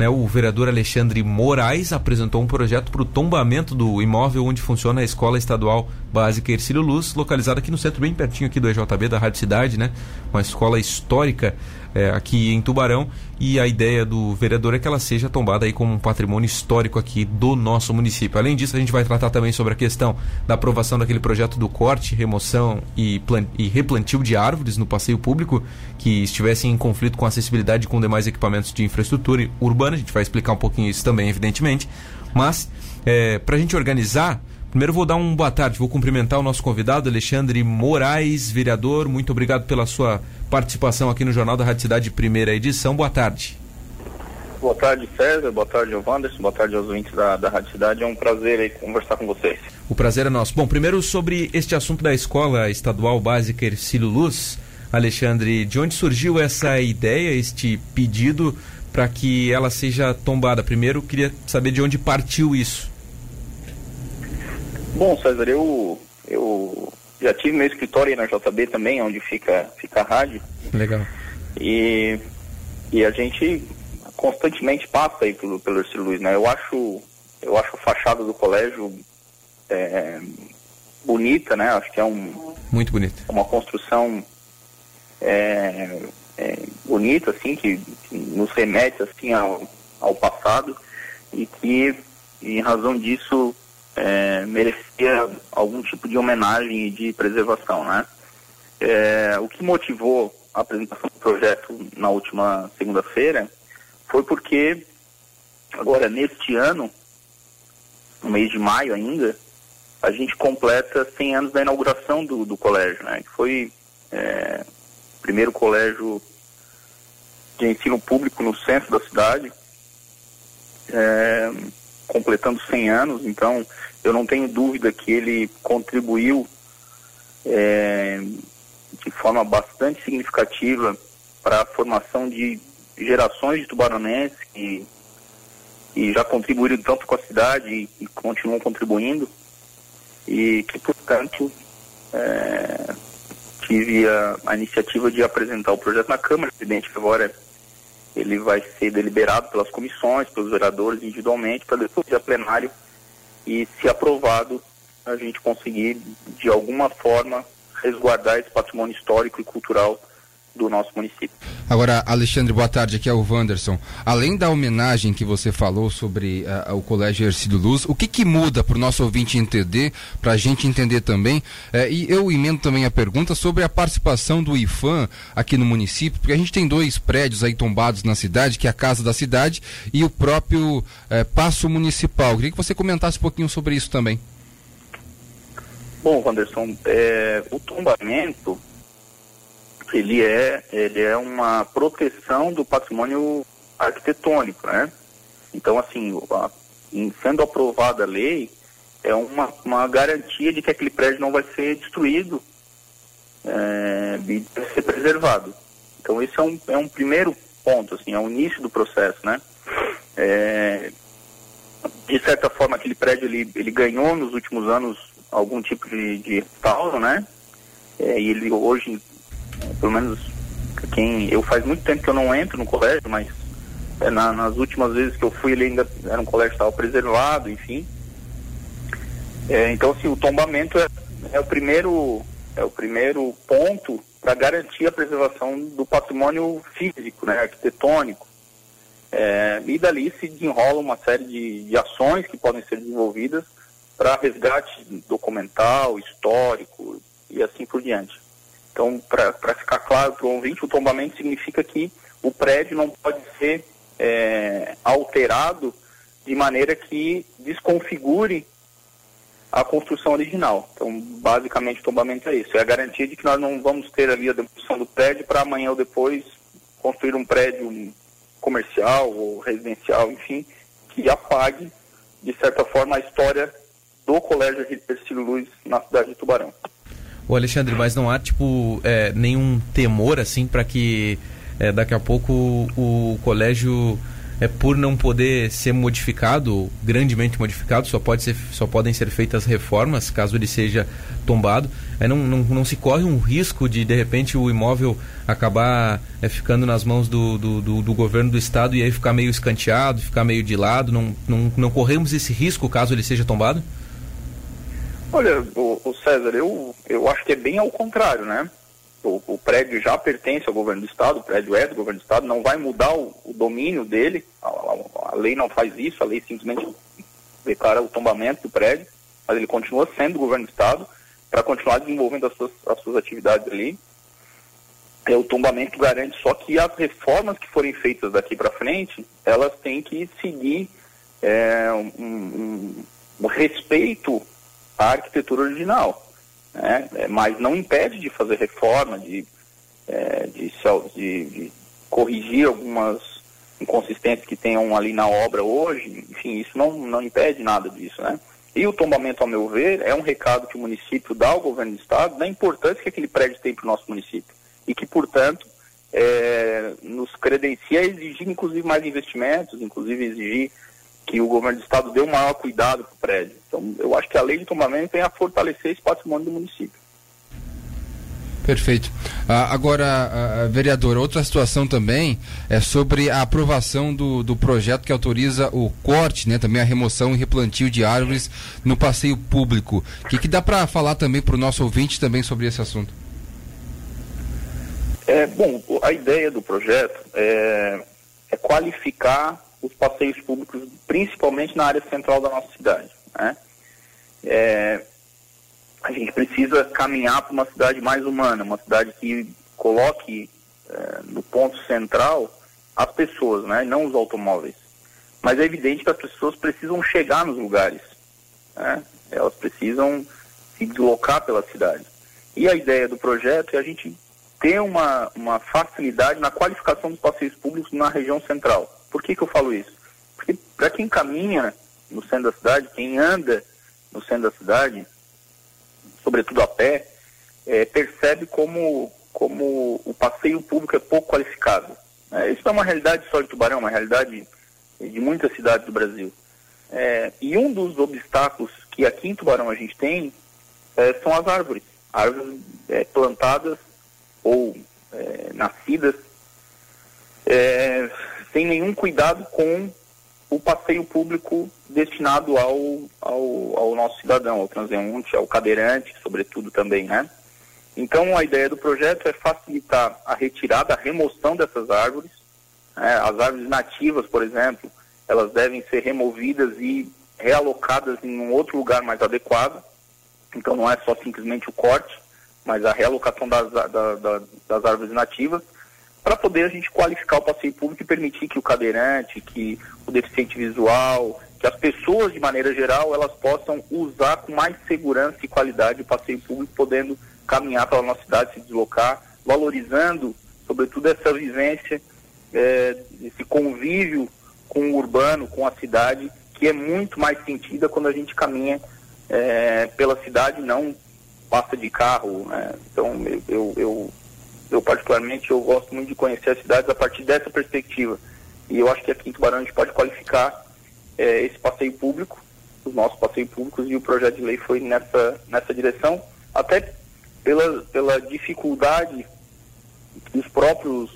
né, o vereador Alexandre Moraes apresentou um projeto para o tombamento do imóvel onde funciona a Escola Estadual Básica Ercílio Luz, localizada aqui no centro, bem pertinho aqui do EJB, da Rádio Cidade, né? Uma escola histórica é, aqui em Tubarão e a ideia do vereador é que ela seja tombada aí como um patrimônio histórico aqui do nosso município. Além disso, a gente vai tratar também sobre a questão da aprovação daquele projeto do corte, remoção e, e replantio de árvores no passeio público que estivessem em conflito com a acessibilidade com demais equipamentos de infraestrutura urbana. A gente vai explicar um pouquinho isso também, evidentemente. Mas, é, para a gente organizar Primeiro vou dar um boa tarde, vou cumprimentar o nosso convidado, Alexandre Moraes, vereador. Muito obrigado pela sua participação aqui no Jornal da Rádio Cidade, primeira edição. Boa tarde. Boa tarde, César. Boa tarde, Wanderson. Boa tarde aos ouvintes da, da Rádio Cidade. É um prazer aí conversar com vocês. O prazer é nosso. Bom, primeiro sobre este assunto da Escola Estadual Básica Ercílio Luz. Alexandre, de onde surgiu essa ideia, este pedido para que ela seja tombada? Primeiro, queria saber de onde partiu isso. Bom, César, eu, eu já tive meu escritório aí na JB também, onde fica, fica a rádio. Legal. E, e a gente constantemente passa aí pelo, pelo Ercílio Luiz, né? Eu acho, eu acho a fachada do colégio é, bonita, né? Acho que é um... Muito bonita. Uma construção é, é, bonita, assim, que, que, nos remete, assim, ao, ao passado e que, em razão disso, é, merecia algum tipo de homenagem e de preservação, né? É, o que motivou a apresentação do projeto na última segunda-feira foi porque agora neste ano, no mês de maio ainda, a gente completa 100 anos da inauguração do, do colégio, né? Que foi é, o primeiro colégio de ensino público no centro da cidade. É, completando 100 anos, então eu não tenho dúvida que ele contribuiu é, de forma bastante significativa para a formação de gerações de tubaronenses que, que já contribuíram tanto com a cidade e, e continuam contribuindo. E que, portanto, é, tive a, a, iniciativa de apresentar o projeto na Câmara, evidente que agora ele vai ser deliberado pelas comissões, pelos vereadores individualmente, para depois ir a plenário. E, se aprovado, a gente conseguir, de alguma forma, resguardar esse patrimônio histórico e cultural do nosso município. Agora, Alexandre, boa tarde, aqui é o Wanderson. Além da homenagem que você falou sobre uh, o Colégio Ercílio Luz, o que, que muda para o nosso ouvinte entender, para a gente entender também? Uh, e eu emendo também a pergunta sobre a participação do IFAM aqui no município, porque a gente tem dois prédios aí tombados na cidade, que é a Casa da Cidade e o próprio uh, Paço Municipal. Eu queria que você comentasse um pouquinho sobre isso também. Bom, Wanderson, é, o tombamento ele é, ele é uma proteção do patrimônio arquitetônico, né? Então, assim, a, sendo aprovada a lei, é uma, uma garantia de que aquele prédio não vai ser destruído é, e ser preservado. Então, esse é um, é um primeiro ponto, assim, é o início do processo, né? É, de certa forma, aquele prédio, ele, ele ganhou nos últimos anos algum tipo de, de restauro, né? É, e ele hoje pelo menos quem eu faz muito tempo que eu não entro no colégio, mas é, na, nas últimas vezes que eu fui ele ainda era um colégio estava preservado, enfim. É, então assim, o tombamento é, é o primeiro é o primeiro ponto para garantir a preservação do patrimônio físico, né, arquitetônico. É, e dali se desenrola uma série de, de ações que podem ser desenvolvidas para resgate documental, histórico e assim por diante. Então, para ficar claro para o ouvinte, o tombamento significa que o prédio não pode ser é, alterado de maneira que desconfigure a construção original. Então, basicamente, o tombamento é isso. É a garantia de que nós não vamos ter ali a demolição do prédio para amanhã ou depois construir um prédio comercial ou residencial, enfim, que apague, de certa forma, a história do Colégio Ercílio Luz na cidade de Tubarão. O Alexandre, mas não há tipo é, nenhum temor assim para que é, daqui a pouco o, colégio é por não poder ser modificado, grandemente modificado, só, pode ser, só podem ser feitas reformas caso ele seja tombado. É, não, não, não se corre um risco de, de repente, o imóvel acabar é, ficando nas mãos do, do, do, do, governo do estado e aí ficar meio escanteado, ficar meio de lado. Não, não, não corremos esse risco caso ele seja tombado? Olha, o, o César, eu, eu acho que é bem ao contrário, né? O, o, prédio já pertence ao governo do estado, o prédio é do governo do estado, não vai mudar o, o domínio dele, a, a, a, lei não faz isso, a lei simplesmente declara o tombamento do prédio, mas ele continua sendo do governo do estado para continuar desenvolvendo as suas, as suas atividades ali. É, o tombamento garante só que as reformas que forem feitas daqui para frente, elas têm que seguir é, um, um, um respeito à arquitetura original né? É, mas não impede de fazer reforma, de, é, de, de, de, corrigir algumas inconsistências que tenham ali na obra hoje, enfim, isso não, não impede nada disso, né? E o tombamento, ao meu ver, é um recado que o município dá ao governo do estado da importância que aquele prédio tem para o nosso município e que, portanto, é, nos credencia a exigir, inclusive, mais investimentos, inclusive exigir que o governo do estado dê um maior cuidado para o prédio. Então, eu acho que a lei de tombamento tem a fortalecer esse patrimônio do município. Perfeito. Ah, agora, ah, vereador, outra situação também é sobre a aprovação do, do projeto que autoriza o corte, né, também a remoção e replantio de árvores no passeio público. O que, que dá para falar também para o nosso ouvinte também sobre esse assunto? É, bom, a ideia do projeto é, é qualificar os passeios públicos, principalmente na área central da nossa cidade. Né? É, a gente precisa caminhar para uma cidade mais humana, uma cidade que coloque é, no ponto central as pessoas, né? não os automóveis. Mas é evidente que as pessoas precisam chegar nos lugares. Né? Elas precisam se deslocar pela cidade. E a ideia do projeto é a gente ter uma, uma facilidade na qualificação dos passeios públicos na região central. Por que, que eu falo isso? Porque para quem caminha no centro da cidade, quem anda no centro da cidade, sobretudo a pé, é, percebe como, como o passeio público é pouco qualificado. É, isso é uma realidade só de Tubarão, uma realidade de muitas cidades do Brasil. É, e um dos obstáculos que aqui em Tubarão a gente tem é, são as árvores. Árvores é, plantadas ou é, nascidas é, sem nenhum cuidado com o passeio público destinado ao, ao, ao, nosso cidadão, ao transeunte, ao cadeirante, sobretudo também, né? Então, a ideia do projeto é facilitar a retirada, a remoção dessas árvores. Né? As árvores nativas, por exemplo, elas devem ser removidas e realocadas em um outro lugar mais adequado. Então, não é só simplesmente o corte, mas a realocação das, da, da, das árvores nativas para poder a gente qualificar o passeio público e permitir que o cadeirante, que o deficiente visual, que as pessoas de maneira geral, elas possam usar com mais segurança e qualidade o passeio público, podendo caminhar pela nossa cidade, se deslocar, valorizando, sobretudo, essa vivência, é, esse convívio com o urbano, com a cidade, que é muito mais sentida quando a gente caminha é, pela cidade, não passa de carro. Né? Então, eu, eu, eu particularmente eu gosto muito de conhecer as cidades a partir dessa perspectiva. E eu acho que aqui em Tubarão a gente pode qualificar é, esse passeio público, os nossos passeios públicos, e o projeto de lei foi nessa, nessa direção, até pela, pela dificuldade que os próprios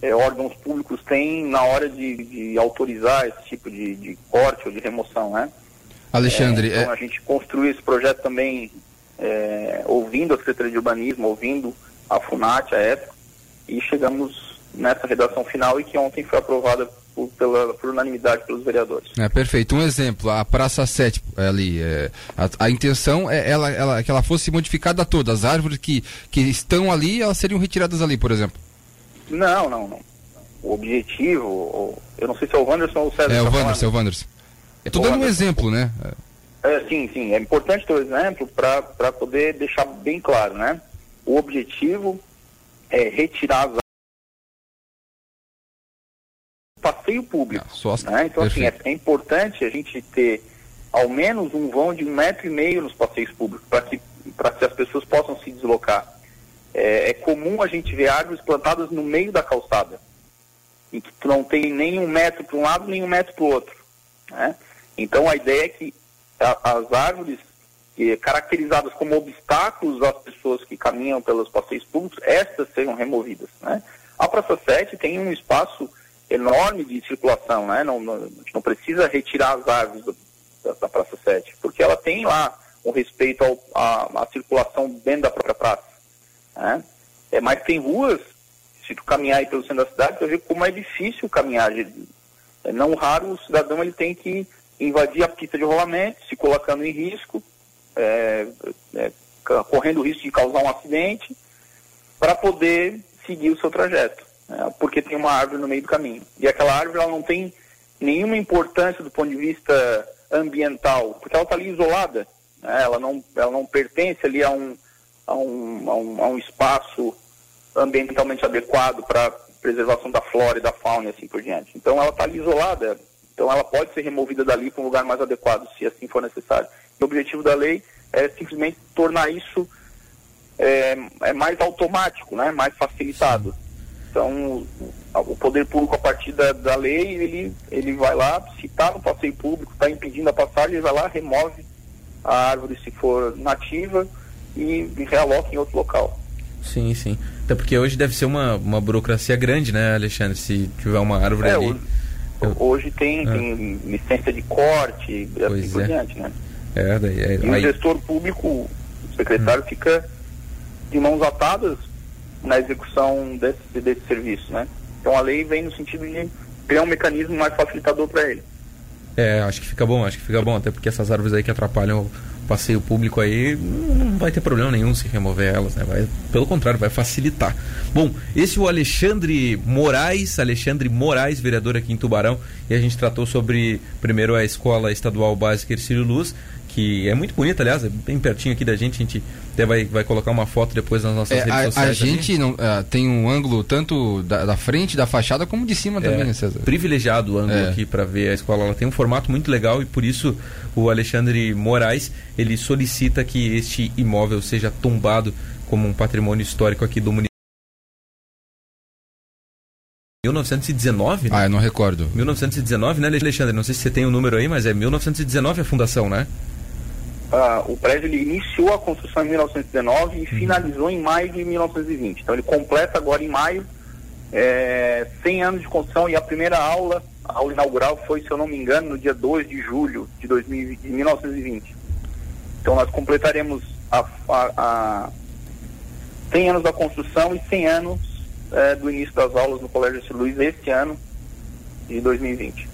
é, órgãos públicos têm na hora de, de autorizar esse tipo de, de, corte ou de remoção, né? Alexandre, é, então a gente construiu esse projeto também é, ouvindo a Secretaria de Urbanismo, ouvindo a FUNAT, a época, e chegamos nessa redação final e que ontem foi aprovada por, pela, por unanimidade pelos vereadores. É, perfeito. Um exemplo, a Praça 7 ali, é, a, a, intenção é ela, ela, que ela fosse modificada toda. As árvores que, que estão ali, elas seriam retiradas ali, por exemplo? Não, não, não. O objetivo, eu não sei se é o Wanderson ou o César. É o Wanderson, é o Wanderson. Estou dando um exemplo, né? É, sim, sim. É importante ter o um exemplo para poder deixar bem claro, né? O objetivo é retirar as passeio público. Ah, né? Então, assim, é, é, importante a gente ter ao menos um vão de um metro e meio nos passeios públicos, para que, que as pessoas possam se deslocar. É, é, comum a gente ver árvores plantadas no meio da calçada. em que tu não tem nem um metro para um lado, nem um metro para o outro. Né? Então a ideia é que a, as árvores que, caracterizadas como obstáculos às pessoas que caminham pelos passeios públicos, estas sejam removidas. Né? A Praça 7 tem um espaço enorme de circulação, né? não, não, não precisa retirar as árvores do, da, da, Praça 7, porque ela tem lá um respeito à circulação dentro da própria praça. Né? É, mas tem ruas se tu caminhar aí pelo centro da cidade, tu ver como é difícil caminhar. É não raro o cidadão ele tem que invadir a pista de rolamento, se colocando em risco, é, é, correndo o risco de causar um acidente, para poder seguir o seu trajeto, né, porque tem uma árvore no meio do caminho. E aquela árvore ela não tem nenhuma importância do ponto de vista ambiental, porque ela está ali isolada, né, ela, não, ela não pertence ali a um, a um, a um, a um espaço ambientalmente adequado para preservação da flora e da fauna e assim por diante. Então ela está ali isolada, então ela pode ser removida dali para um lugar mais adequado, se assim for necessário. O objetivo da lei é simplesmente tornar isso é, é mais automático, né, mais facilitado. Então o, poder público a partir da, da lei, ele, ele vai lá, se está no passeio público, está impedindo a passagem, ele vai lá, remove a árvore se for nativa e, e realoca em outro local. Sim, sim. Até porque hoje deve ser uma, uma burocracia grande, né, Alexandre? Se tiver uma árvore é, ali. Hoje tem, ah. tem licença de corte assim por é. diante, né? É, daí, é, e aí... o gestor público, o secretário, hum. fica de mãos atadas na execução desse, desse serviço, né? Então a lei vem no sentido de criar um mecanismo mais facilitador para ele. É, acho que fica bom, acho que fica bom, até porque essas árvores aí que atrapalham passeio público aí, não vai ter problema nenhum se remover elas, né? Vai, pelo contrário, vai facilitar. Bom, esse é o Alexandre Moraes, Alexandre Moraes, vereador aqui em Tubarão, e a gente tratou sobre, primeiro, a Escola Estadual Básica Ercílio Luz, que é muito bonita, aliás, é bem pertinho aqui da gente. A gente até vai, vai colocar uma foto depois nas nossas é, redes a, sociais. A gente não, uh, tem um ângulo tanto da, da, frente da fachada como de cima também, é, né, César? Privilegiado o ângulo é. aqui para ver a escola. Ela tem um formato muito legal e por isso o Alexandre Moraes ele solicita que este imóvel seja tombado como um patrimônio histórico aqui do município. 1919, né? Ah, eu não recordo. 1919, né, Alexandre? Não sei se você tem o um número aí, mas é 1919 a fundação, né? Ah, o prédio ele iniciou a construção em 1919 e uhum. finalizou em maio de 1920. Então ele completa agora em maio é, 100 anos de construção e a primeira aula, a aula inaugural foi, se eu não me engano, no dia 2 de julho de, 2000, de 1920. Então nós completaremos a, a, a 100 anos da construção e 100 anos é, do início das aulas no Colégio de Luiz este ano de 2020.